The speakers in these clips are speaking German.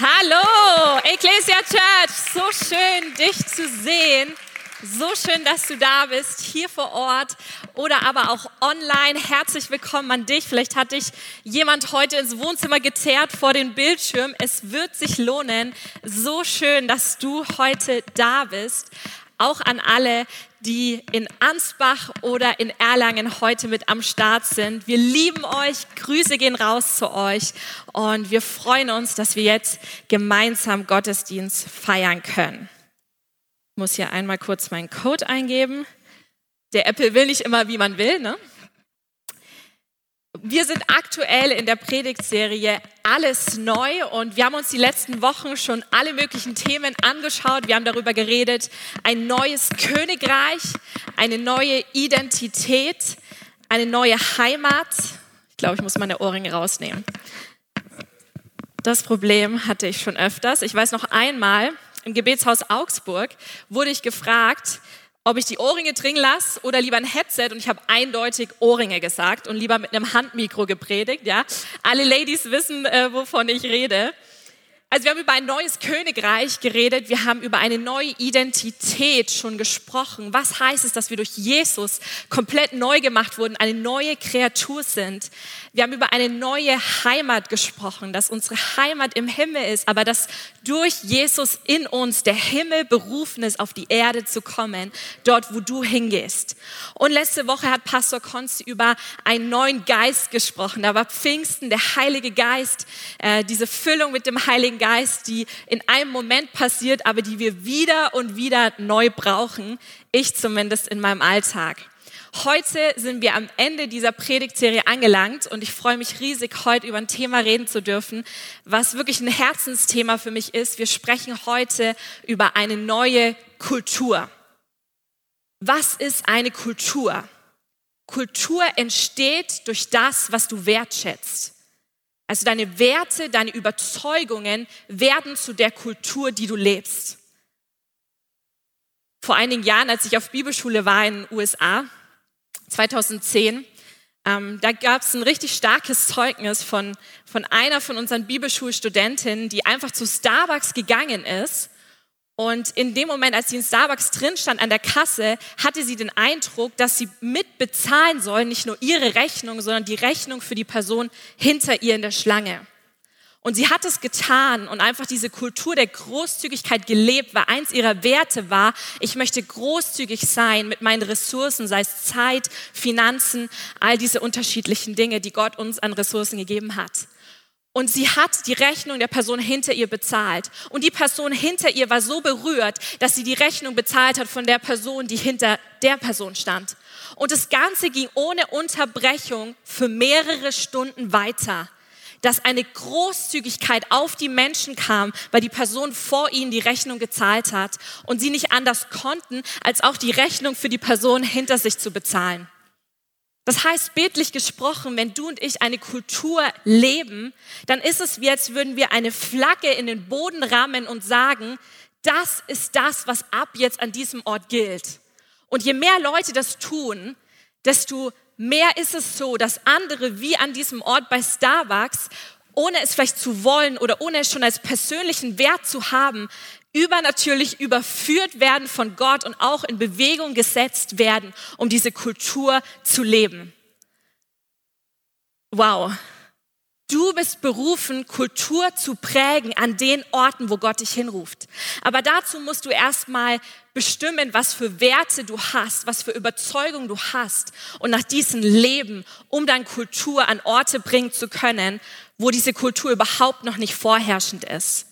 Hallo, Ecclesia Church, so schön, dich zu sehen. So schön, dass du da bist, hier vor Ort oder aber auch online. Herzlich willkommen an dich. Vielleicht hat dich jemand heute ins Wohnzimmer gezerrt vor den Bildschirm. Es wird sich lohnen. So schön, dass du heute da bist. Auch an alle, die in Ansbach oder in Erlangen heute mit am Start sind. Wir lieben euch, Grüße gehen raus zu euch und wir freuen uns, dass wir jetzt gemeinsam Gottesdienst feiern können. Ich muss hier einmal kurz meinen Code eingeben. Der Apple will nicht immer, wie man will, ne? Wir sind aktuell in der Predigtserie Alles neu und wir haben uns die letzten Wochen schon alle möglichen Themen angeschaut. Wir haben darüber geredet, ein neues Königreich, eine neue Identität, eine neue Heimat. Ich glaube, ich muss meine Ohrringe rausnehmen. Das Problem hatte ich schon öfters. Ich weiß noch einmal, im Gebetshaus Augsburg wurde ich gefragt, ob ich die Ohrringe drin lasse oder lieber ein Headset und ich habe eindeutig Ohrringe gesagt und lieber mit einem Handmikro gepredigt, ja. Alle Ladies wissen, äh, wovon ich rede. Also wir haben über ein neues Königreich geredet, wir haben über eine neue Identität schon gesprochen. Was heißt es, dass wir durch Jesus komplett neu gemacht wurden, eine neue Kreatur sind? Wir haben über eine neue Heimat gesprochen, dass unsere Heimat im Himmel ist, aber dass durch Jesus in uns der Himmel berufen ist, auf die Erde zu kommen, dort, wo du hingehst. Und letzte Woche hat Pastor Konsti über einen neuen Geist gesprochen. Da war Pfingsten, der Heilige Geist, äh, diese Füllung mit dem Heiligen Geist, die in einem Moment passiert, aber die wir wieder und wieder neu brauchen. Ich zumindest in meinem Alltag. Heute sind wir am Ende dieser Predigtserie angelangt und ich freue mich riesig, heute über ein Thema reden zu dürfen, was wirklich ein Herzensthema für mich ist. Wir sprechen heute über eine neue Kultur. Was ist eine Kultur? Kultur entsteht durch das, was du wertschätzt. Also deine Werte, deine Überzeugungen werden zu der Kultur, die du lebst. Vor einigen Jahren, als ich auf Bibelschule war in den USA, 2010, ähm, da gab es ein richtig starkes Zeugnis von, von einer von unseren Bibelschulstudentinnen, die einfach zu Starbucks gegangen ist und in dem Moment, als sie in Starbucks drin stand an der Kasse, hatte sie den Eindruck, dass sie mitbezahlen soll, nicht nur ihre Rechnung, sondern die Rechnung für die Person hinter ihr in der Schlange. Und sie hat es getan und einfach diese Kultur der Großzügigkeit gelebt, weil eins ihrer Werte war, ich möchte großzügig sein mit meinen Ressourcen, sei es Zeit, Finanzen, all diese unterschiedlichen Dinge, die Gott uns an Ressourcen gegeben hat. Und sie hat die Rechnung der Person hinter ihr bezahlt. Und die Person hinter ihr war so berührt, dass sie die Rechnung bezahlt hat von der Person, die hinter der Person stand. Und das Ganze ging ohne Unterbrechung für mehrere Stunden weiter dass eine Großzügigkeit auf die Menschen kam, weil die Person vor ihnen die Rechnung gezahlt hat und sie nicht anders konnten, als auch die Rechnung für die Person hinter sich zu bezahlen. Das heißt, bildlich gesprochen, wenn du und ich eine Kultur leben, dann ist es wie, als würden wir eine Flagge in den Boden rammen und sagen, das ist das, was ab jetzt an diesem Ort gilt. Und je mehr Leute das tun, desto mehr ist es so, dass andere wie an diesem Ort bei Starbucks, ohne es vielleicht zu wollen oder ohne es schon als persönlichen Wert zu haben, übernatürlich überführt werden von Gott und auch in Bewegung gesetzt werden, um diese Kultur zu leben. Wow. Du bist berufen, Kultur zu prägen an den Orten, wo Gott dich hinruft. Aber dazu musst du erstmal bestimmen, was für Werte du hast, was für Überzeugung du hast und nach diesen leben, um deine Kultur an Orte bringen zu können, wo diese Kultur überhaupt noch nicht vorherrschend ist.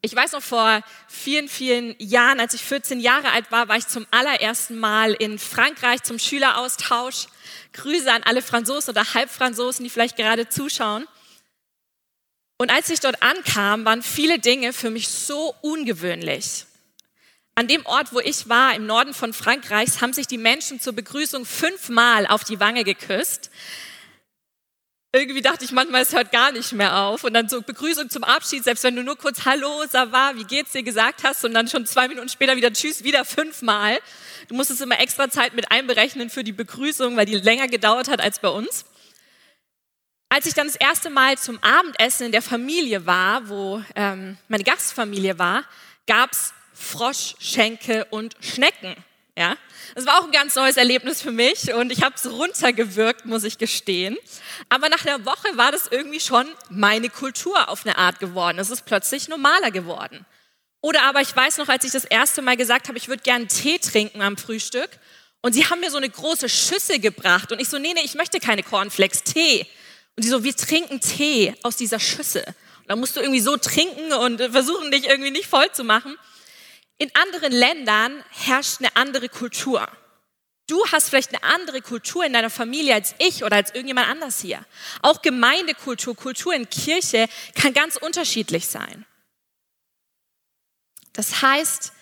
Ich weiß noch vor vielen, vielen Jahren, als ich 14 Jahre alt war, war ich zum allerersten Mal in Frankreich zum Schüleraustausch. Grüße an alle Franzosen oder Halbfranzosen, die vielleicht gerade zuschauen. Und als ich dort ankam, waren viele Dinge für mich so ungewöhnlich. An dem Ort, wo ich war, im Norden von Frankreichs, haben sich die Menschen zur Begrüßung fünfmal auf die Wange geküsst irgendwie dachte ich manchmal, es hört gar nicht mehr auf. Und dann so Begrüßung zum Abschied, selbst wenn du nur kurz Hallo, Sava, wie geht's dir gesagt hast und dann schon zwei Minuten später wieder Tschüss, wieder fünfmal. Du musstest immer extra Zeit mit einberechnen für die Begrüßung, weil die länger gedauert hat als bei uns. Als ich dann das erste Mal zum Abendessen in der Familie war, wo ähm, meine Gastfamilie war, gab's Frosch, Schenkel und Schnecken. Ja, das war auch ein ganz neues Erlebnis für mich und ich habe es runtergewirkt, muss ich gestehen. Aber nach einer Woche war das irgendwie schon meine Kultur auf eine Art geworden. Es ist plötzlich normaler geworden. Oder aber ich weiß noch, als ich das erste Mal gesagt habe, ich würde gerne Tee trinken am Frühstück und sie haben mir so eine große Schüssel gebracht und ich so, nee, nee, ich möchte keine Cornflakes, Tee. Und die so, wir trinken Tee aus dieser Schüssel. Dann musst du irgendwie so trinken und versuchen, dich irgendwie nicht voll zu machen. In anderen Ländern herrscht eine andere Kultur. Du hast vielleicht eine andere Kultur in deiner Familie als ich oder als irgendjemand anders hier. Auch Gemeindekultur, Kultur in Kirche kann ganz unterschiedlich sein. Das heißt,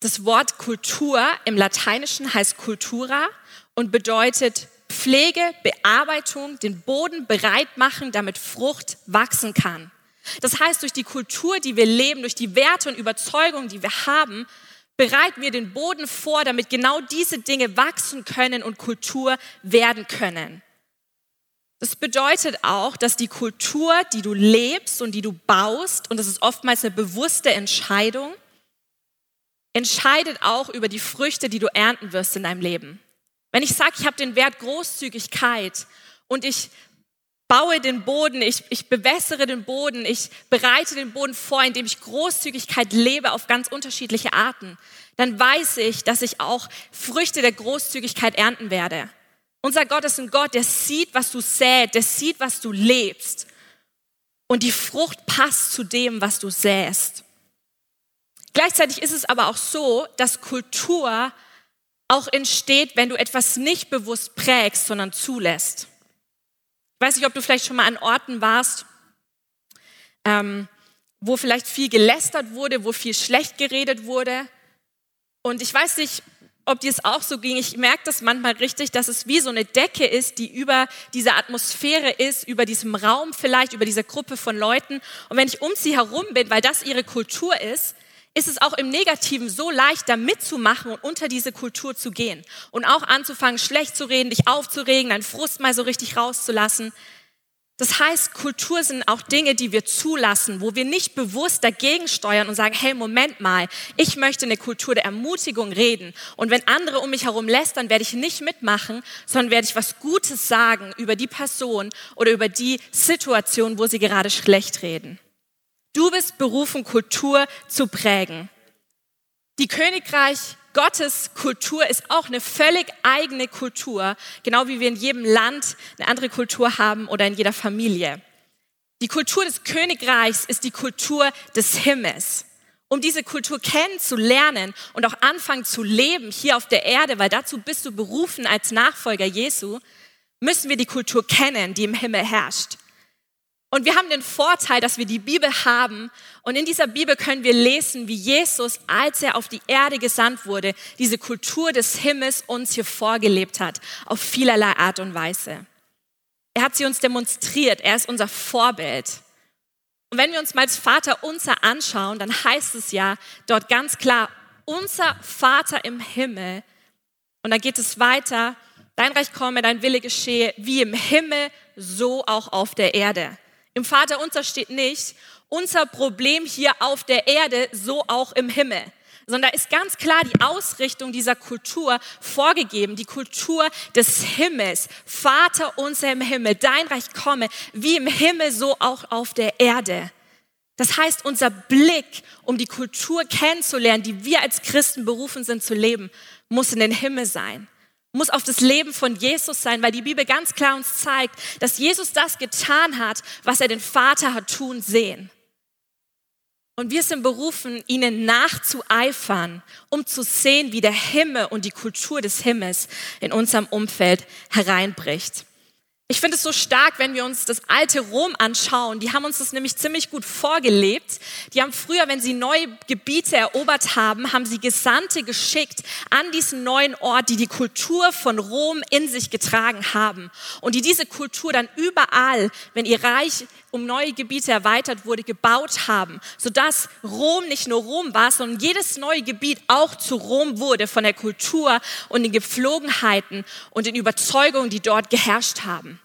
das Wort Kultur im Lateinischen heißt Cultura und bedeutet Pflege, Bearbeitung, den Boden bereit machen, damit Frucht wachsen kann. Das heißt, durch die Kultur, die wir leben, durch die Werte und Überzeugungen, die wir haben, bereiten wir den Boden vor, damit genau diese Dinge wachsen können und Kultur werden können. Das bedeutet auch, dass die Kultur, die du lebst und die du baust, und das ist oftmals eine bewusste Entscheidung, entscheidet auch über die Früchte, die du ernten wirst in deinem Leben. Wenn ich sage, ich habe den Wert Großzügigkeit und ich baue den Boden, ich, ich bewässere den Boden, ich bereite den Boden vor, indem ich Großzügigkeit lebe auf ganz unterschiedliche Arten, dann weiß ich, dass ich auch Früchte der Großzügigkeit ernten werde. Unser Gott ist ein Gott, der sieht, was du säst, der sieht, was du lebst. Und die Frucht passt zu dem, was du säst. Gleichzeitig ist es aber auch so, dass Kultur auch entsteht, wenn du etwas nicht bewusst prägst, sondern zulässt. Ich weiß nicht, ob du vielleicht schon mal an Orten warst, ähm, wo vielleicht viel gelästert wurde, wo viel schlecht geredet wurde. Und ich weiß nicht, ob dir es auch so ging. Ich merke das manchmal richtig, dass es wie so eine Decke ist, die über dieser Atmosphäre ist, über diesem Raum vielleicht, über diese Gruppe von Leuten. Und wenn ich um sie herum bin, weil das ihre Kultur ist, ist es auch im Negativen so leicht, da mitzumachen und unter diese Kultur zu gehen. Und auch anzufangen, schlecht zu reden, dich aufzuregen, deinen Frust mal so richtig rauszulassen. Das heißt, Kultur sind auch Dinge, die wir zulassen, wo wir nicht bewusst dagegen steuern und sagen, hey, Moment mal, ich möchte eine Kultur der Ermutigung reden. Und wenn andere um mich herum lästern, werde ich nicht mitmachen, sondern werde ich was Gutes sagen über die Person oder über die Situation, wo sie gerade schlecht reden. Du bist berufen, Kultur zu prägen. Die Königreich Gottes Kultur ist auch eine völlig eigene Kultur, genau wie wir in jedem Land eine andere Kultur haben oder in jeder Familie. Die Kultur des Königreichs ist die Kultur des Himmels. Um diese Kultur kennenzulernen und auch anfangen zu leben hier auf der Erde, weil dazu bist du berufen als Nachfolger Jesu, müssen wir die Kultur kennen, die im Himmel herrscht. Und wir haben den Vorteil, dass wir die Bibel haben. Und in dieser Bibel können wir lesen, wie Jesus, als er auf die Erde gesandt wurde, diese Kultur des Himmels uns hier vorgelebt hat, auf vielerlei Art und Weise. Er hat sie uns demonstriert. Er ist unser Vorbild. Und wenn wir uns mal das Vater unser anschauen, dann heißt es ja dort ganz klar, unser Vater im Himmel. Und dann geht es weiter, dein Reich komme, dein Wille geschehe, wie im Himmel, so auch auf der Erde. Im Vater unser steht nicht, unser Problem hier auf der Erde, so auch im Himmel. Sondern da ist ganz klar die Ausrichtung dieser Kultur vorgegeben, die Kultur des Himmels. Vater unser im Himmel, dein Reich komme, wie im Himmel, so auch auf der Erde. Das heißt, unser Blick, um die Kultur kennenzulernen, die wir als Christen berufen sind zu leben, muss in den Himmel sein muss auf das Leben von Jesus sein, weil die Bibel ganz klar uns zeigt, dass Jesus das getan hat, was er den Vater hat tun sehen. Und wir sind berufen, ihnen nachzueifern, um zu sehen, wie der Himmel und die Kultur des Himmels in unserem Umfeld hereinbricht. Ich finde es so stark, wenn wir uns das alte Rom anschauen. Die haben uns das nämlich ziemlich gut vorgelebt. Die haben früher, wenn sie neue Gebiete erobert haben, haben sie Gesandte geschickt an diesen neuen Ort, die die Kultur von Rom in sich getragen haben. Und die diese Kultur dann überall, wenn ihr Reich um neue Gebiete erweitert wurde, gebaut haben, sodass Rom nicht nur Rom war, sondern jedes neue Gebiet auch zu Rom wurde von der Kultur und den Gepflogenheiten und den Überzeugungen, die dort geherrscht haben.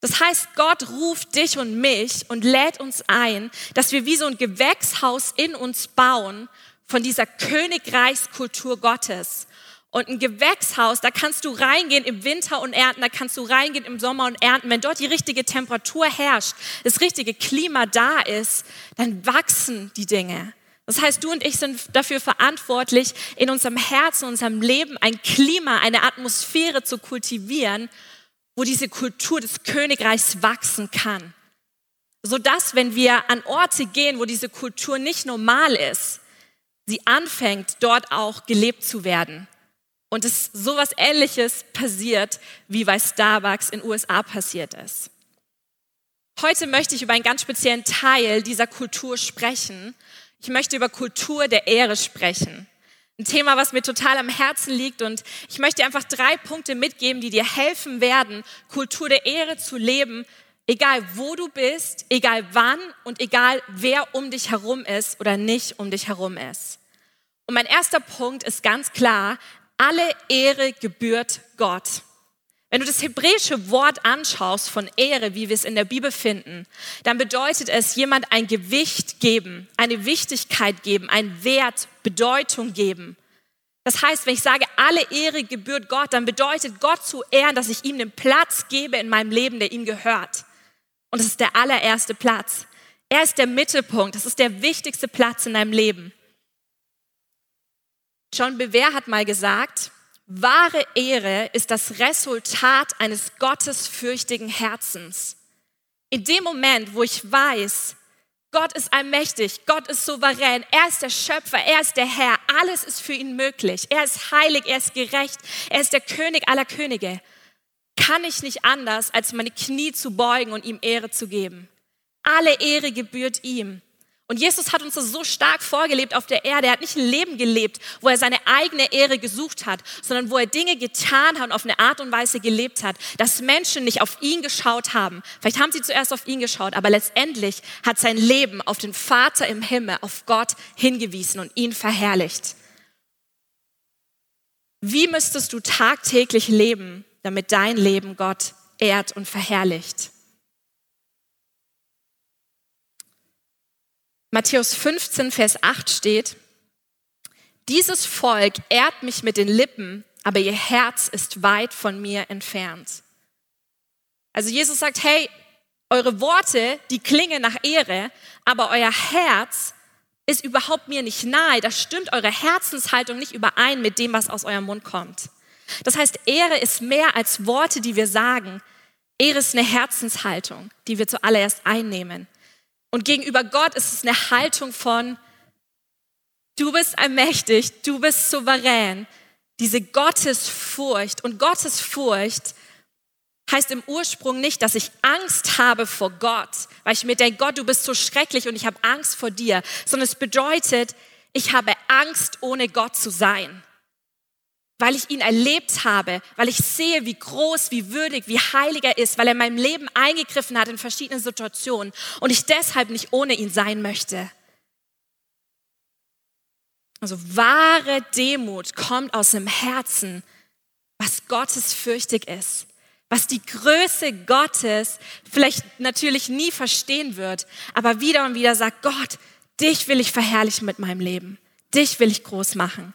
Das heißt, Gott ruft dich und mich und lädt uns ein, dass wir wie so ein Gewächshaus in uns bauen von dieser Königreichskultur Gottes. Und ein Gewächshaus, da kannst du reingehen im Winter und ernten, da kannst du reingehen im Sommer und ernten. Wenn dort die richtige Temperatur herrscht, das richtige Klima da ist, dann wachsen die Dinge. Das heißt, du und ich sind dafür verantwortlich, in unserem Herzen, in unserem Leben ein Klima, eine Atmosphäre zu kultivieren, wo diese Kultur des Königreichs wachsen kann. Sodass, wenn wir an Orte gehen, wo diese Kultur nicht normal ist, sie anfängt, dort auch gelebt zu werden. Und es sowas ähnliches passiert, wie bei Starbucks in USA passiert ist. Heute möchte ich über einen ganz speziellen Teil dieser Kultur sprechen. Ich möchte über Kultur der Ehre sprechen. Ein Thema, was mir total am Herzen liegt und ich möchte dir einfach drei Punkte mitgeben, die dir helfen werden, Kultur der Ehre zu leben, egal wo du bist, egal wann und egal wer um dich herum ist oder nicht um dich herum ist. Und mein erster Punkt ist ganz klar, alle Ehre gebührt Gott. Wenn du das hebräische Wort anschaust von Ehre, wie wir es in der Bibel finden, dann bedeutet es jemand ein Gewicht geben, eine Wichtigkeit geben, einen Wert, Bedeutung geben. Das heißt, wenn ich sage, alle Ehre gebührt Gott, dann bedeutet Gott zu ehren, dass ich ihm den Platz gebe in meinem Leben, der ihm gehört. Und das ist der allererste Platz. Er ist der Mittelpunkt, das ist der wichtigste Platz in deinem Leben. John Bewer hat mal gesagt, wahre Ehre ist das Resultat eines gottesfürchtigen Herzens. In dem Moment, wo ich weiß, Gott ist allmächtig, Gott ist souverän, er ist der Schöpfer, er ist der Herr, alles ist für ihn möglich, er ist heilig, er ist gerecht, er ist der König aller Könige, kann ich nicht anders, als meine Knie zu beugen und ihm Ehre zu geben. Alle Ehre gebührt ihm. Und Jesus hat uns das so stark vorgelebt auf der Erde. Er hat nicht ein Leben gelebt, wo er seine eigene Ehre gesucht hat, sondern wo er Dinge getan hat und auf eine Art und Weise gelebt hat, dass Menschen nicht auf ihn geschaut haben. Vielleicht haben sie zuerst auf ihn geschaut, aber letztendlich hat sein Leben auf den Vater im Himmel, auf Gott hingewiesen und ihn verherrlicht. Wie müsstest du tagtäglich leben, damit dein Leben Gott ehrt und verherrlicht? Matthäus 15, Vers 8 steht, dieses Volk ehrt mich mit den Lippen, aber ihr Herz ist weit von mir entfernt. Also Jesus sagt, hey, eure Worte, die klingen nach Ehre, aber euer Herz ist überhaupt mir nicht nahe. Da stimmt eure Herzenshaltung nicht überein mit dem, was aus eurem Mund kommt. Das heißt, Ehre ist mehr als Worte, die wir sagen. Ehre ist eine Herzenshaltung, die wir zuallererst einnehmen. Und gegenüber Gott ist es eine Haltung von, du bist allmächtig, du bist souverän. Diese Gottesfurcht. Und Gottesfurcht heißt im Ursprung nicht, dass ich Angst habe vor Gott, weil ich mir denke, Gott, du bist so schrecklich und ich habe Angst vor dir, sondern es bedeutet, ich habe Angst, ohne Gott zu sein weil ich ihn erlebt habe, weil ich sehe, wie groß, wie würdig, wie heilig er ist, weil er in meinem Leben eingegriffen hat in verschiedenen Situationen und ich deshalb nicht ohne ihn sein möchte. Also wahre Demut kommt aus dem Herzen, was Gottes fürchtig ist, was die Größe Gottes vielleicht natürlich nie verstehen wird, aber wieder und wieder sagt, Gott, dich will ich verherrlichen mit meinem Leben, dich will ich groß machen.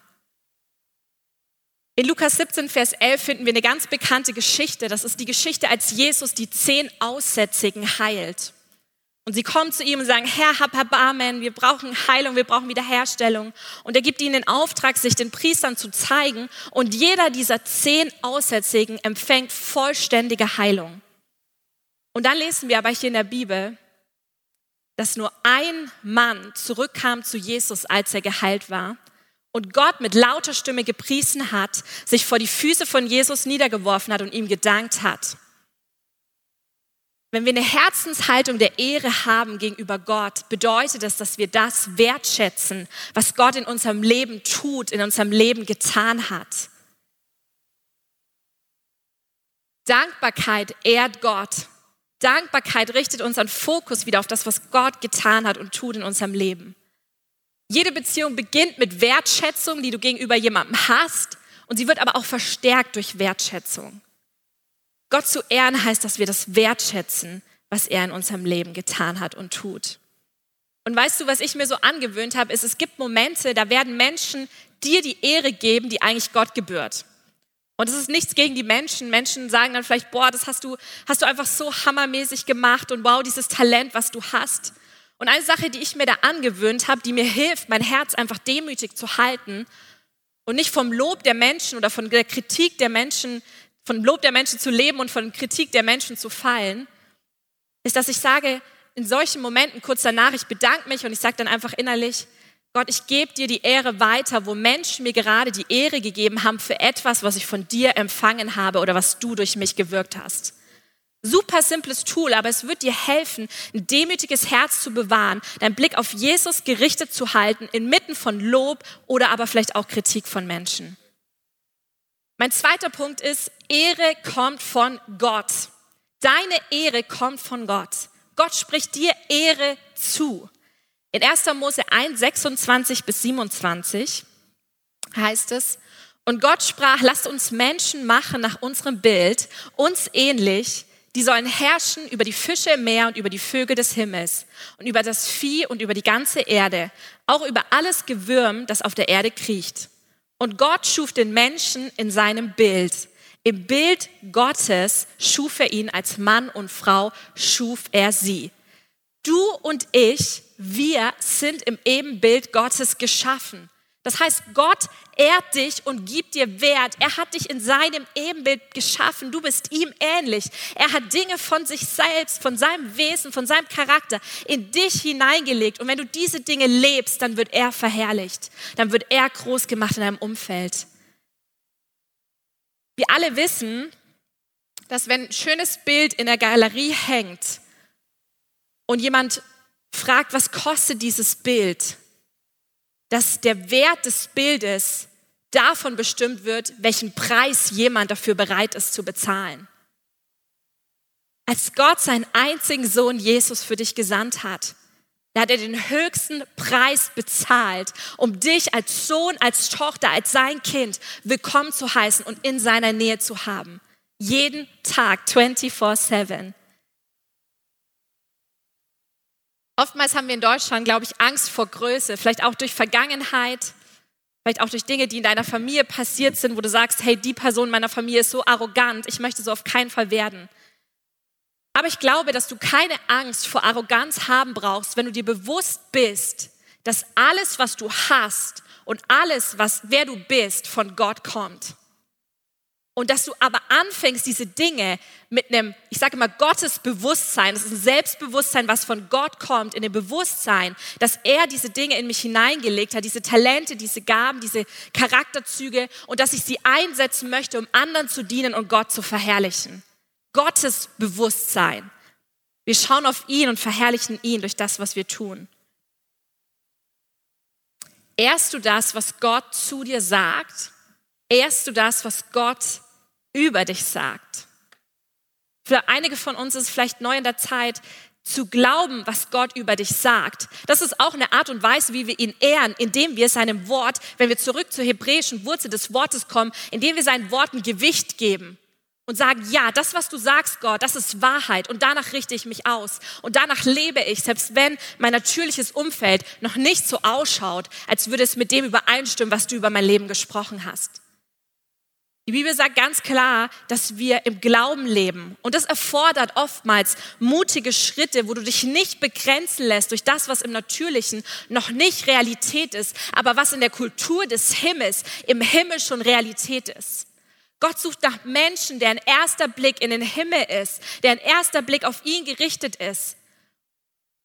In Lukas 17, Vers 11 finden wir eine ganz bekannte Geschichte. Das ist die Geschichte, als Jesus die zehn Aussätzigen heilt. Und sie kommen zu ihm und sagen, Herr, hab Erbarmen, wir brauchen Heilung, wir brauchen Wiederherstellung. Und er gibt ihnen den Auftrag, sich den Priestern zu zeigen. Und jeder dieser zehn Aussätzigen empfängt vollständige Heilung. Und dann lesen wir aber hier in der Bibel, dass nur ein Mann zurückkam zu Jesus, als er geheilt war und Gott mit lauter Stimme gepriesen hat, sich vor die Füße von Jesus niedergeworfen hat und ihm gedankt hat. Wenn wir eine Herzenshaltung der Ehre haben gegenüber Gott, bedeutet das, dass wir das wertschätzen, was Gott in unserem Leben tut, in unserem Leben getan hat. Dankbarkeit ehrt Gott. Dankbarkeit richtet unseren Fokus wieder auf das, was Gott getan hat und tut in unserem Leben. Jede Beziehung beginnt mit Wertschätzung, die du gegenüber jemandem hast, und sie wird aber auch verstärkt durch Wertschätzung. Gott zu ehren heißt, dass wir das wertschätzen, was er in unserem Leben getan hat und tut. Und weißt du, was ich mir so angewöhnt habe, ist, es gibt Momente, da werden Menschen dir die Ehre geben, die eigentlich Gott gebührt. Und es ist nichts gegen die Menschen. Menschen sagen dann vielleicht, boah, das hast du, hast du einfach so hammermäßig gemacht und wow, dieses Talent, was du hast. Und eine Sache, die ich mir da angewöhnt habe, die mir hilft, mein Herz einfach demütig zu halten und nicht vom Lob der Menschen oder von der Kritik der Menschen, von Lob der Menschen zu leben und von Kritik der Menschen zu fallen, ist, dass ich sage, in solchen Momenten kurz danach, ich bedanke mich und ich sage dann einfach innerlich, Gott, ich gebe dir die Ehre weiter, wo Menschen mir gerade die Ehre gegeben haben für etwas, was ich von dir empfangen habe oder was du durch mich gewirkt hast. Super simples Tool, aber es wird dir helfen, ein demütiges Herz zu bewahren, deinen Blick auf Jesus gerichtet zu halten, inmitten von Lob oder aber vielleicht auch Kritik von Menschen. Mein zweiter Punkt ist, Ehre kommt von Gott. Deine Ehre kommt von Gott. Gott spricht dir Ehre zu. In 1. Mose 1, 26 bis 27 heißt es, und Gott sprach, lasst uns Menschen machen nach unserem Bild, uns ähnlich, die sollen herrschen über die Fische im Meer und über die Vögel des Himmels und über das Vieh und über die ganze Erde, auch über alles Gewürm, das auf der Erde kriecht. Und Gott schuf den Menschen in seinem Bild. Im Bild Gottes schuf er ihn als Mann und Frau, schuf er sie. Du und ich, wir sind im Ebenbild Gottes geschaffen. Das heißt, Gott ehrt dich und gibt dir Wert. Er hat dich in seinem Ebenbild geschaffen. Du bist ihm ähnlich. Er hat Dinge von sich selbst, von seinem Wesen, von seinem Charakter in dich hineingelegt. Und wenn du diese Dinge lebst, dann wird er verherrlicht. Dann wird er groß gemacht in deinem Umfeld. Wir alle wissen, dass wenn ein schönes Bild in der Galerie hängt und jemand fragt, was kostet dieses Bild, dass der Wert des Bildes davon bestimmt wird, welchen Preis jemand dafür bereit ist zu bezahlen. Als Gott seinen einzigen Sohn Jesus für dich gesandt hat, da hat er den höchsten Preis bezahlt, um dich als Sohn, als Tochter, als sein Kind willkommen zu heißen und in seiner Nähe zu haben. Jeden Tag, 24-7. Oftmals haben wir in Deutschland, glaube ich, Angst vor Größe, vielleicht auch durch Vergangenheit, vielleicht auch durch Dinge, die in deiner Familie passiert sind, wo du sagst, hey, die Person meiner Familie ist so arrogant, ich möchte so auf keinen Fall werden. Aber ich glaube, dass du keine Angst vor Arroganz haben brauchst, wenn du dir bewusst bist, dass alles, was du hast und alles, was wer du bist, von Gott kommt. Und dass du aber anfängst, diese Dinge mit einem, ich sage immer, Gottesbewusstsein, das ist ein Selbstbewusstsein, was von Gott kommt, in dem Bewusstsein, dass er diese Dinge in mich hineingelegt hat, diese Talente, diese Gaben, diese Charakterzüge und dass ich sie einsetzen möchte, um anderen zu dienen und Gott zu verherrlichen. Gottes Bewusstsein. Wir schauen auf ihn und verherrlichen ihn durch das, was wir tun. Ehrst du das, was Gott zu dir sagt? Ehrst du das, was Gott über dich sagt. Für einige von uns ist es vielleicht neu in der Zeit, zu glauben, was Gott über dich sagt. Das ist auch eine Art und Weise, wie wir ihn ehren, indem wir seinem Wort, wenn wir zurück zur hebräischen Wurzel des Wortes kommen, indem wir seinen Worten Gewicht geben und sagen, ja, das, was du sagst, Gott, das ist Wahrheit und danach richte ich mich aus und danach lebe ich, selbst wenn mein natürliches Umfeld noch nicht so ausschaut, als würde es mit dem übereinstimmen, was du über mein Leben gesprochen hast. Die Bibel sagt ganz klar, dass wir im Glauben leben. Und das erfordert oftmals mutige Schritte, wo du dich nicht begrenzen lässt durch das, was im Natürlichen noch nicht Realität ist, aber was in der Kultur des Himmels im Himmel schon Realität ist. Gott sucht nach Menschen, deren erster Blick in den Himmel ist, deren erster Blick auf ihn gerichtet ist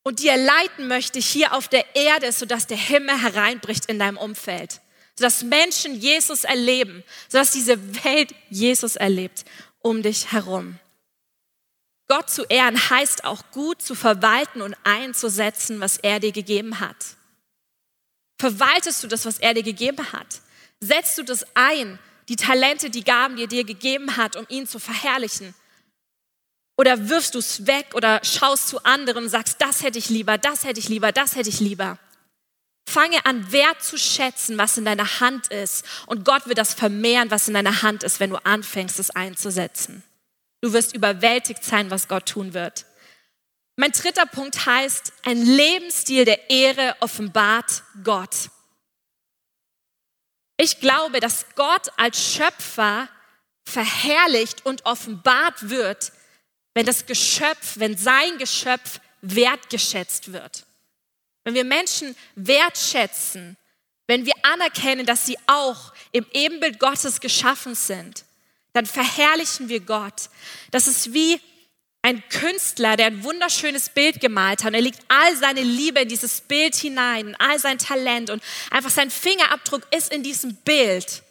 und die er leiten möchte hier auf der Erde, sodass der Himmel hereinbricht in deinem Umfeld sodass Menschen Jesus erleben, sodass diese Welt Jesus erlebt um dich herum. Gott zu ehren heißt auch gut zu verwalten und einzusetzen, was er dir gegeben hat. Verwaltest du das, was er dir gegeben hat? Setzt du das ein, die Talente, die Gaben, die er dir gegeben hat, um ihn zu verherrlichen? Oder wirfst du es weg oder schaust zu anderen und sagst, das hätte ich lieber, das hätte ich lieber, das hätte ich lieber? Fange an, Wert zu schätzen, was in deiner Hand ist. Und Gott wird das vermehren, was in deiner Hand ist, wenn du anfängst, es einzusetzen. Du wirst überwältigt sein, was Gott tun wird. Mein dritter Punkt heißt, ein Lebensstil der Ehre offenbart Gott. Ich glaube, dass Gott als Schöpfer verherrlicht und offenbart wird, wenn das Geschöpf, wenn sein Geschöpf wertgeschätzt wird. Wenn wir Menschen wertschätzen, wenn wir anerkennen, dass sie auch im Ebenbild Gottes geschaffen sind, dann verherrlichen wir Gott. Das ist wie ein Künstler, der ein wunderschönes Bild gemalt hat. Und er legt all seine Liebe in dieses Bild hinein, all sein Talent und einfach sein Fingerabdruck ist in diesem Bild.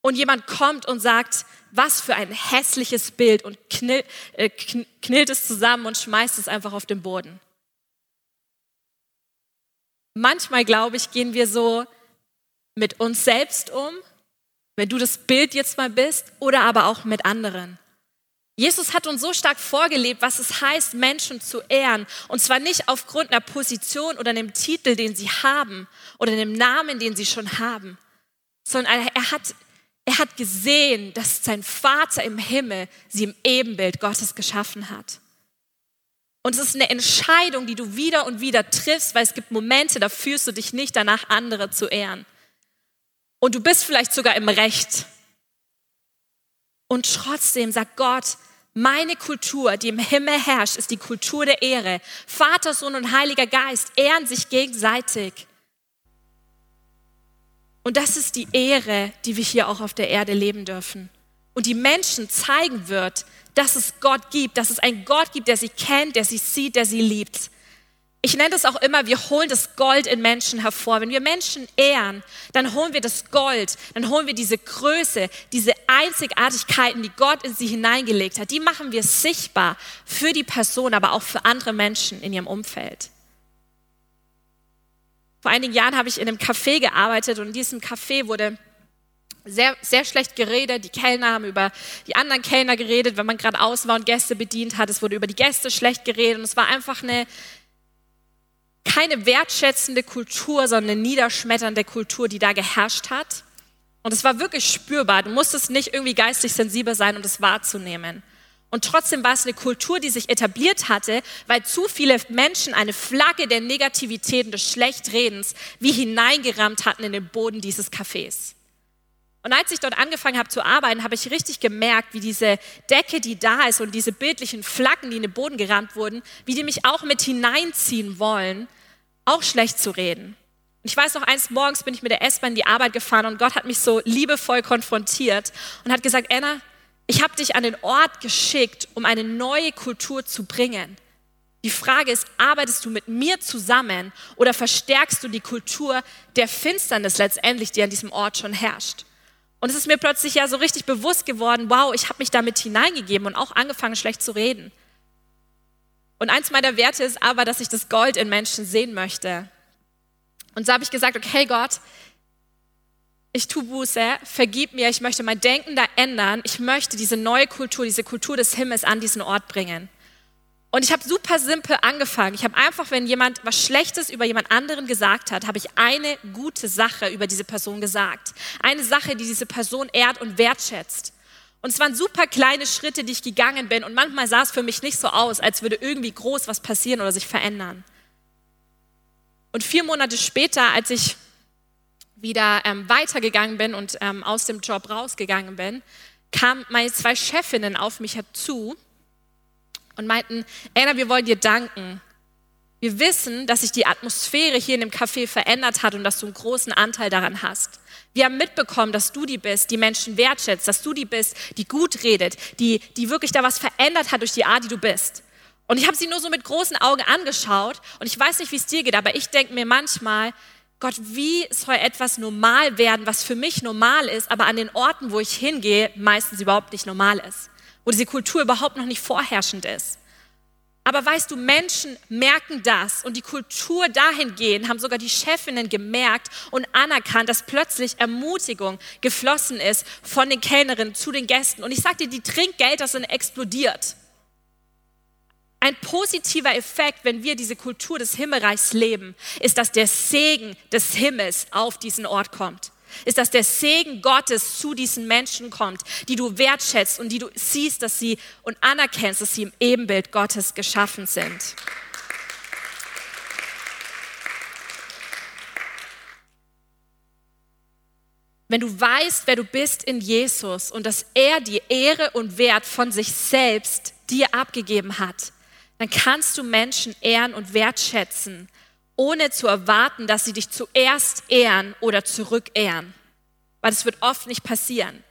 Und jemand kommt und sagt, was für ein hässliches Bild und knill, äh, knillt es zusammen und schmeißt es einfach auf den Boden. Manchmal, glaube ich, gehen wir so mit uns selbst um, wenn du das Bild jetzt mal bist, oder aber auch mit anderen. Jesus hat uns so stark vorgelebt, was es heißt, Menschen zu ehren. Und zwar nicht aufgrund einer Position oder einem Titel, den sie haben oder einem Namen, den sie schon haben, sondern er hat, er hat gesehen, dass sein Vater im Himmel sie im Ebenbild Gottes geschaffen hat. Und es ist eine Entscheidung, die du wieder und wieder triffst, weil es gibt Momente, da fühlst du dich nicht danach, andere zu ehren. Und du bist vielleicht sogar im Recht. Und trotzdem sagt Gott, meine Kultur, die im Himmel herrscht, ist die Kultur der Ehre. Vater, Sohn und Heiliger Geist ehren sich gegenseitig. Und das ist die Ehre, die wir hier auch auf der Erde leben dürfen. Und die Menschen zeigen wird, dass es Gott gibt, dass es einen Gott gibt, der sie kennt, der sie sieht, der sie liebt. Ich nenne das auch immer, wir holen das Gold in Menschen hervor. Wenn wir Menschen ehren, dann holen wir das Gold, dann holen wir diese Größe, diese Einzigartigkeiten, die Gott in sie hineingelegt hat. Die machen wir sichtbar für die Person, aber auch für andere Menschen in ihrem Umfeld. Vor einigen Jahren habe ich in einem Café gearbeitet und in diesem Café wurde sehr, sehr schlecht geredet. Die Kellner haben über die anderen Kellner geredet, wenn man gerade aus war und Gäste bedient hat. Es wurde über die Gäste schlecht geredet und es war einfach eine, keine wertschätzende Kultur, sondern eine niederschmetternde Kultur, die da geherrscht hat. Und es war wirklich spürbar. Du musstest nicht irgendwie geistig sensibel sein, um das wahrzunehmen. Und trotzdem war es eine Kultur, die sich etabliert hatte, weil zu viele Menschen eine Flagge der Negativität und des Schlechtredens wie hineingerammt hatten in den Boden dieses Cafés. Und als ich dort angefangen habe zu arbeiten, habe ich richtig gemerkt, wie diese Decke, die da ist und diese bildlichen Flaggen, die in den Boden gerammt wurden, wie die mich auch mit hineinziehen wollen, auch schlecht zu reden. Und ich weiß noch, eines Morgens bin ich mit der S-Bahn in die Arbeit gefahren und Gott hat mich so liebevoll konfrontiert und hat gesagt, Anna, ich habe dich an den Ort geschickt, um eine neue Kultur zu bringen. Die Frage ist, arbeitest du mit mir zusammen oder verstärkst du die Kultur der Finsternis letztendlich, die an diesem Ort schon herrscht? Und es ist mir plötzlich ja so richtig bewusst geworden, wow, ich habe mich damit hineingegeben und auch angefangen, schlecht zu reden. Und eins meiner Werte ist aber, dass ich das Gold in Menschen sehen möchte. Und so habe ich gesagt, okay Gott, ich tue Buße, vergib mir, ich möchte mein Denken da ändern, ich möchte diese neue Kultur, diese Kultur des Himmels an diesen Ort bringen. Und ich habe super simpel angefangen. Ich habe einfach, wenn jemand was Schlechtes über jemand anderen gesagt hat, habe ich eine gute Sache über diese Person gesagt. Eine Sache, die diese Person ehrt und wertschätzt. Und es waren super kleine Schritte, die ich gegangen bin. Und manchmal sah es für mich nicht so aus, als würde irgendwie groß was passieren oder sich verändern. Und vier Monate später, als ich wieder ähm, weitergegangen bin und ähm, aus dem Job rausgegangen bin, kamen meine zwei Chefinnen auf mich zu und meinten, Anna, wir wollen dir danken. Wir wissen, dass sich die Atmosphäre hier in dem Café verändert hat und dass du einen großen Anteil daran hast. Wir haben mitbekommen, dass du die bist, die Menschen wertschätzt, dass du die bist, die gut redet, die, die wirklich da was verändert hat durch die Art, die du bist. Und ich habe sie nur so mit großen Augen angeschaut und ich weiß nicht, wie es dir geht, aber ich denke mir manchmal, Gott, wie soll etwas normal werden, was für mich normal ist, aber an den Orten, wo ich hingehe, meistens überhaupt nicht normal ist wo diese Kultur überhaupt noch nicht vorherrschend ist. Aber weißt du, Menschen merken das und die Kultur dahingehend haben sogar die Chefinnen gemerkt und anerkannt, dass plötzlich Ermutigung geflossen ist von den Kellnerinnen zu den Gästen. Und ich sage dir, die Trinkgelder sind explodiert. Ein positiver Effekt, wenn wir diese Kultur des Himmelreichs leben, ist, dass der Segen des Himmels auf diesen Ort kommt ist, dass der Segen Gottes zu diesen Menschen kommt, die du wertschätzt und die du siehst, dass sie und anerkennst, dass sie im Ebenbild Gottes geschaffen sind. Wenn du weißt, wer du bist in Jesus und dass er die Ehre und Wert von sich selbst dir abgegeben hat, dann kannst du Menschen ehren und wertschätzen, ohne zu erwarten, dass sie dich zuerst ehren oder zurückehren. Weil das wird oft nicht passieren.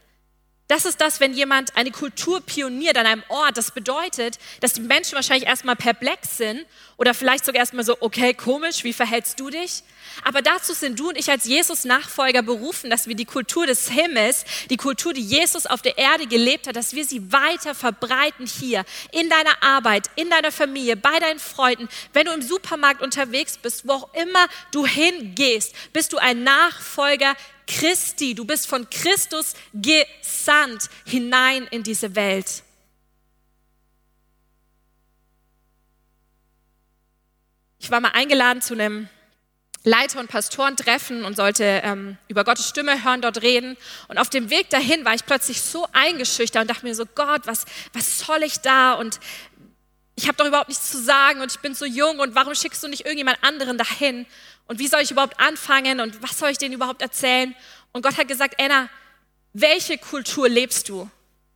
Das ist das, wenn jemand eine Kultur pioniert an einem Ort. Das bedeutet, dass die Menschen wahrscheinlich erstmal perplex sind oder vielleicht sogar erstmal so, okay, komisch, wie verhältst du dich? Aber dazu sind du und ich als Jesus-Nachfolger berufen, dass wir die Kultur des Himmels, die Kultur, die Jesus auf der Erde gelebt hat, dass wir sie weiter verbreiten hier, in deiner Arbeit, in deiner Familie, bei deinen Freunden, wenn du im Supermarkt unterwegs bist, wo auch immer du hingehst, bist du ein Nachfolger Christi, du bist von Christus gesandt hinein in diese Welt. Ich war mal eingeladen zu einem Leiter- und Pastorentreffen und sollte ähm, über Gottes Stimme hören, dort reden. Und auf dem Weg dahin war ich plötzlich so eingeschüchtert und dachte mir so, Gott, was, was soll ich da? Und ich habe doch überhaupt nichts zu sagen und ich bin so jung und warum schickst du nicht irgendjemand anderen dahin? Und wie soll ich überhaupt anfangen und was soll ich denen überhaupt erzählen? Und Gott hat gesagt, Anna, welche Kultur lebst du?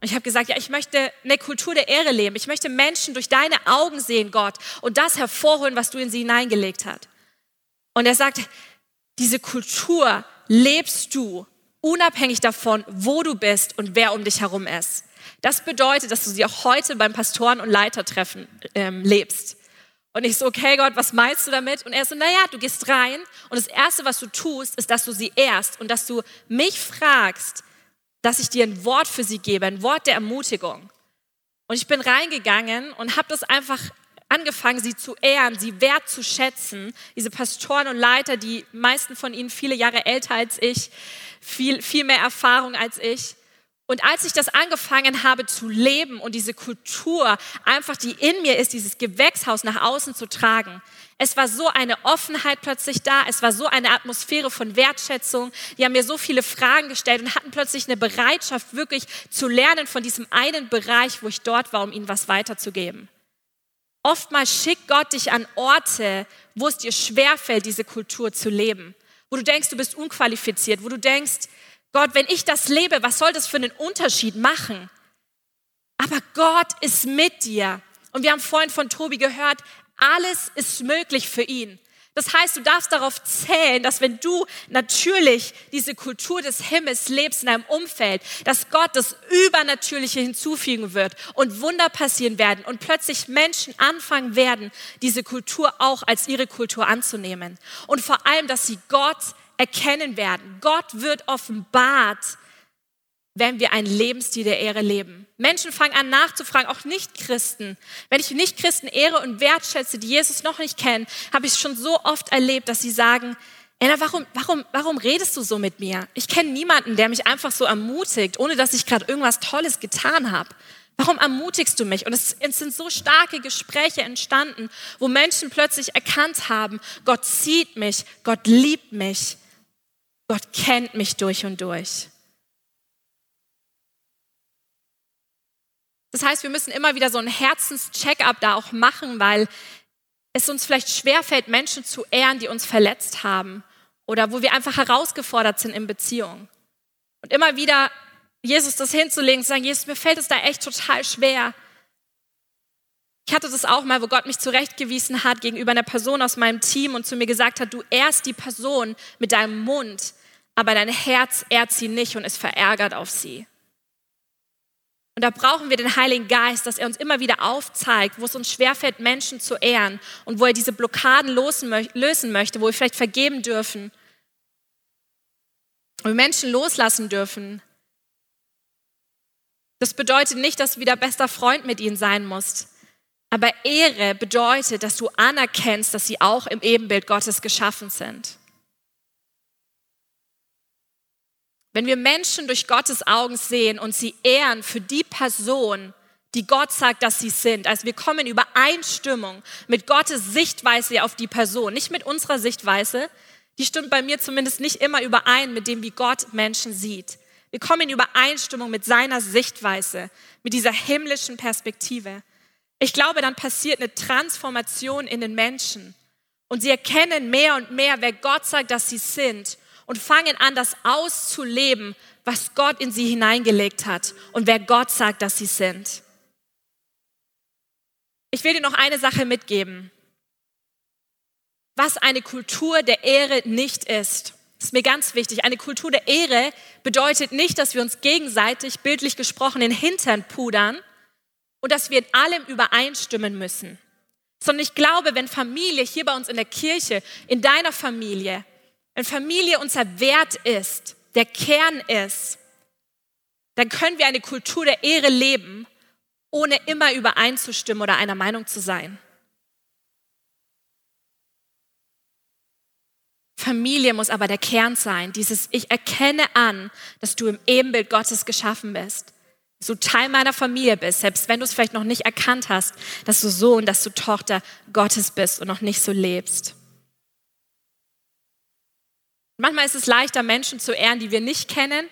Ich habe gesagt, ja, ich möchte eine Kultur der Ehre leben. Ich möchte Menschen durch deine Augen sehen, Gott, und das hervorholen, was du in sie hineingelegt hast. Und er sagt, diese Kultur lebst du unabhängig davon, wo du bist und wer um dich herum ist. Das bedeutet, dass du sie auch heute beim Pastoren- und Leitertreffen ähm, lebst. Und ich so, okay Gott, was meinst du damit? Und er so, naja, du gehst rein und das Erste, was du tust, ist, dass du sie ehrst und dass du mich fragst, dass ich dir ein Wort für sie gebe, ein Wort der Ermutigung. Und ich bin reingegangen und habe das einfach angefangen, sie zu ehren, sie wertzuschätzen. Diese Pastoren und Leiter, die meisten von ihnen viele Jahre älter als ich, viel, viel mehr Erfahrung als ich. Und als ich das angefangen habe zu leben und diese Kultur einfach, die in mir ist, dieses Gewächshaus nach außen zu tragen, es war so eine Offenheit plötzlich da, es war so eine Atmosphäre von Wertschätzung. Die haben mir so viele Fragen gestellt und hatten plötzlich eine Bereitschaft, wirklich zu lernen von diesem einen Bereich, wo ich dort war, um ihnen was weiterzugeben. Oftmals schickt Gott dich an Orte, wo es dir schwerfällt, diese Kultur zu leben. Wo du denkst, du bist unqualifiziert, wo du denkst, Gott, wenn ich das lebe, was soll das für einen Unterschied machen? Aber Gott ist mit dir. Und wir haben vorhin von Tobi gehört, alles ist möglich für ihn. Das heißt, du darfst darauf zählen, dass wenn du natürlich diese Kultur des Himmels lebst in einem Umfeld, dass Gott das Übernatürliche hinzufügen wird und Wunder passieren werden und plötzlich Menschen anfangen werden, diese Kultur auch als ihre Kultur anzunehmen. Und vor allem, dass sie Gott erkennen werden. Gott wird offenbart, wenn wir einen Lebensstil der Ehre leben. Menschen fangen an nachzufragen, auch Nicht-Christen. Wenn ich Nicht-Christen ehre und wertschätze, die Jesus noch nicht kennen, habe ich es schon so oft erlebt, dass sie sagen, Anna, warum, warum, warum redest du so mit mir? Ich kenne niemanden, der mich einfach so ermutigt, ohne dass ich gerade irgendwas Tolles getan habe. Warum ermutigst du mich? Und es, es, sind so starke Gespräche entstanden, wo Menschen plötzlich erkannt haben, Gott sieht mich, Gott liebt mich. Gott kennt mich durch und durch. Das heißt, wir müssen immer wieder so ein Herzenscheck-up da auch machen, weil es uns vielleicht schwerfällt, Menschen zu ehren, die uns verletzt haben oder wo wir einfach herausgefordert sind in Beziehungen. Und immer wieder Jesus das hinzulegen, zu sagen, Jesus, mir fällt es da echt total schwer. Hatte das auch mal, wo Gott mich zurechtgewiesen hat gegenüber einer Person aus meinem Team und zu mir gesagt hat, du ehrst die Person mit deinem Mund, aber dein Herz ehrt sie nicht und ist verärgert auf sie. Und da brauchen wir den Heiligen Geist, dass er uns immer wieder aufzeigt, wo es uns schwerfällt, Menschen zu ehren und wo er diese Blockaden lösen möchte, wo wir vielleicht vergeben dürfen, wo wir Menschen loslassen dürfen. Das bedeutet nicht, dass du wieder bester Freund mit ihnen sein musst. Aber Ehre bedeutet, dass du anerkennst, dass sie auch im Ebenbild Gottes geschaffen sind. Wenn wir Menschen durch Gottes Augen sehen und sie ehren für die Person, die Gott sagt, dass sie sind. Also wir kommen in Übereinstimmung mit Gottes Sichtweise auf die Person, nicht mit unserer Sichtweise. die stimmt bei mir zumindest nicht immer überein mit dem, wie Gott Menschen sieht. Wir kommen in Übereinstimmung mit seiner Sichtweise, mit dieser himmlischen Perspektive. Ich glaube, dann passiert eine Transformation in den Menschen. Und sie erkennen mehr und mehr, wer Gott sagt, dass sie sind und fangen an, das auszuleben, was Gott in sie hineingelegt hat und wer Gott sagt, dass sie sind. Ich will dir noch eine Sache mitgeben. Was eine Kultur der Ehre nicht ist. Ist mir ganz wichtig. Eine Kultur der Ehre bedeutet nicht, dass wir uns gegenseitig, bildlich gesprochen, in Hintern pudern und dass wir in allem übereinstimmen müssen. Sondern ich glaube, wenn Familie hier bei uns in der Kirche, in deiner Familie, wenn Familie unser Wert ist, der Kern ist, dann können wir eine Kultur der Ehre leben, ohne immer übereinzustimmen oder einer Meinung zu sein. Familie muss aber der Kern sein, dieses Ich erkenne an, dass du im Ebenbild Gottes geschaffen bist, dass du Teil meiner Familie bist, selbst wenn du es vielleicht noch nicht erkannt hast, dass du Sohn, dass du Tochter Gottes bist und noch nicht so lebst. Manchmal ist es leichter, Menschen zu ehren, die wir nicht kennen,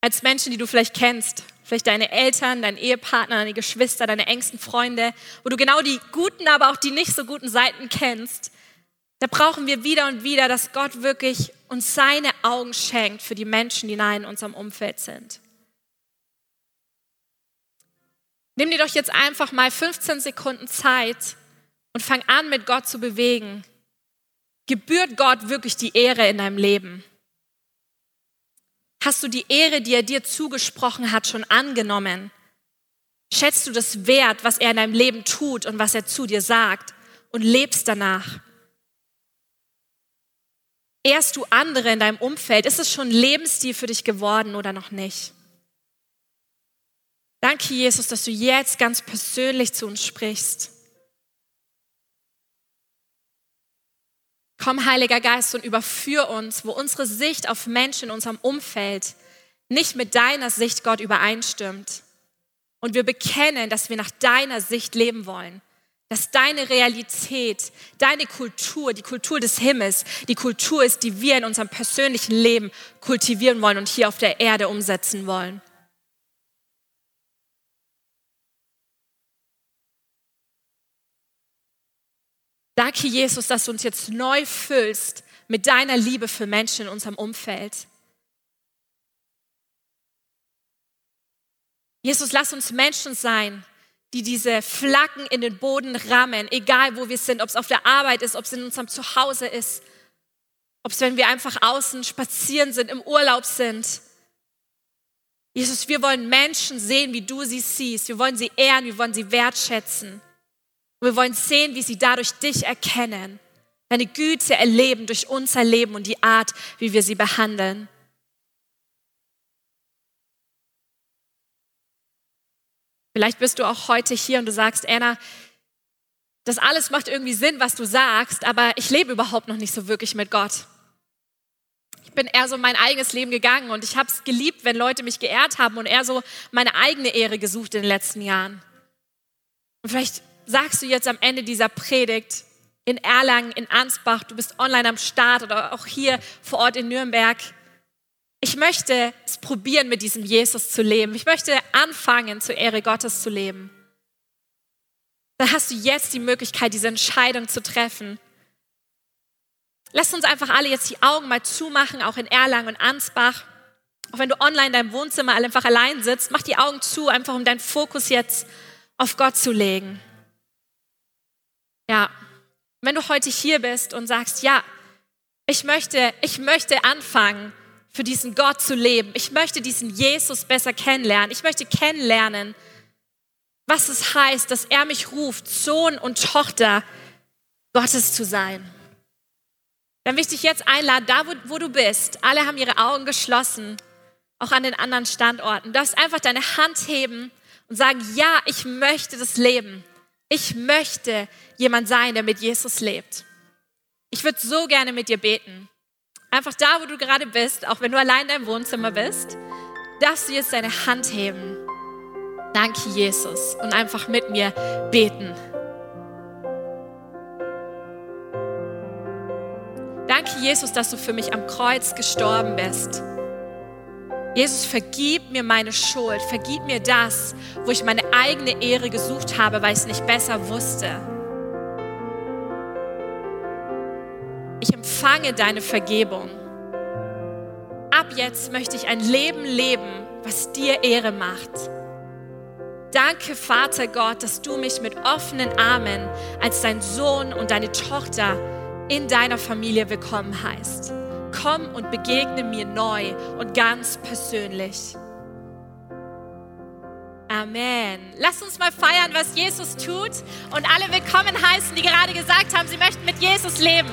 als Menschen, die du vielleicht kennst. Vielleicht deine Eltern, dein Ehepartner, deine Geschwister, deine engsten Freunde, wo du genau die guten, aber auch die nicht so guten Seiten kennst. Da brauchen wir wieder und wieder, dass Gott wirklich uns seine Augen schenkt für die Menschen, die nahe in unserem Umfeld sind. Nimm dir doch jetzt einfach mal 15 Sekunden Zeit und fang an, mit Gott zu bewegen. Gebührt Gott wirklich die Ehre in deinem Leben? Hast du die Ehre, die er dir zugesprochen hat, schon angenommen? Schätzt du das wert, was er in deinem Leben tut und was er zu dir sagt und lebst danach? Ehrst du andere in deinem Umfeld? Ist es schon Lebensstil für dich geworden oder noch nicht? Danke, Jesus, dass du jetzt ganz persönlich zu uns sprichst. Komm, Heiliger Geist, und überführ uns, wo unsere Sicht auf Menschen in unserem Umfeld nicht mit deiner Sicht, Gott, übereinstimmt. Und wir bekennen, dass wir nach deiner Sicht leben wollen dass deine Realität, deine Kultur, die Kultur des Himmels, die Kultur ist, die wir in unserem persönlichen Leben kultivieren wollen und hier auf der Erde umsetzen wollen. Danke, Jesus, dass du uns jetzt neu füllst mit deiner Liebe für Menschen in unserem Umfeld. Jesus, lass uns Menschen sein, die diese Flaggen in den Boden rammen, egal wo wir sind, ob es auf der Arbeit ist, ob es in unserem Zuhause ist, ob es, wenn wir einfach außen spazieren sind, im Urlaub sind. Jesus, wir wollen Menschen sehen, wie du sie siehst. Wir wollen sie ehren, wir wollen sie wertschätzen. Und wir wollen sehen, wie sie dadurch dich erkennen, deine Güte erleben durch unser Leben und die Art, wie wir sie behandeln. Vielleicht bist du auch heute hier und du sagst, Anna, das alles macht irgendwie Sinn, was du sagst, aber ich lebe überhaupt noch nicht so wirklich mit Gott. Ich bin eher so mein eigenes Leben gegangen und ich habe es geliebt, wenn Leute mich geehrt haben und eher so meine eigene Ehre gesucht in den letzten Jahren. Und vielleicht sagst du jetzt am Ende dieser Predigt in Erlangen, in Ansbach, du bist online am Start oder auch hier vor Ort in Nürnberg, ich möchte es probieren, mit diesem Jesus zu leben. Ich möchte anfangen, zur Ehre Gottes zu leben. Dann hast du jetzt die Möglichkeit, diese Entscheidung zu treffen. Lass uns einfach alle jetzt die Augen mal zumachen, auch in Erlangen und Ansbach. Auch wenn du online in deinem Wohnzimmer einfach allein sitzt, mach die Augen zu, einfach um deinen Fokus jetzt auf Gott zu legen. Ja, wenn du heute hier bist und sagst, ja, ich möchte, ich möchte anfangen, für diesen Gott zu leben. Ich möchte diesen Jesus besser kennenlernen. Ich möchte kennenlernen, was es heißt, dass er mich ruft, Sohn und Tochter Gottes zu sein. Dann möchte ich jetzt einladen, da wo, wo, du bist, alle haben ihre Augen geschlossen, auch an den anderen Standorten. Du darfst einfach deine Hand heben und sagen, ja, ich möchte das leben. Ich möchte jemand sein, der mit Jesus lebt. Ich würde so gerne mit dir beten. Einfach da, wo du gerade bist, auch wenn du allein in deinem Wohnzimmer bist, darfst du jetzt deine Hand heben. Danke, Jesus. Und einfach mit mir beten. Danke, Jesus, dass du für mich am Kreuz gestorben bist. Jesus, vergib mir meine Schuld, vergib mir das, wo ich meine eigene Ehre gesucht habe, weil ich es nicht besser wusste. Ich empfange deine Vergebung. Ab jetzt möchte ich ein Leben leben, was dir Ehre macht. Danke, Vater Gott, dass du mich mit offenen Armen als dein Sohn und deine Tochter in deiner Familie willkommen heißt. Komm und begegne mir neu und ganz persönlich. Amen. Lass uns mal feiern, was Jesus tut und alle willkommen heißen, die gerade gesagt haben, sie möchten mit Jesus leben.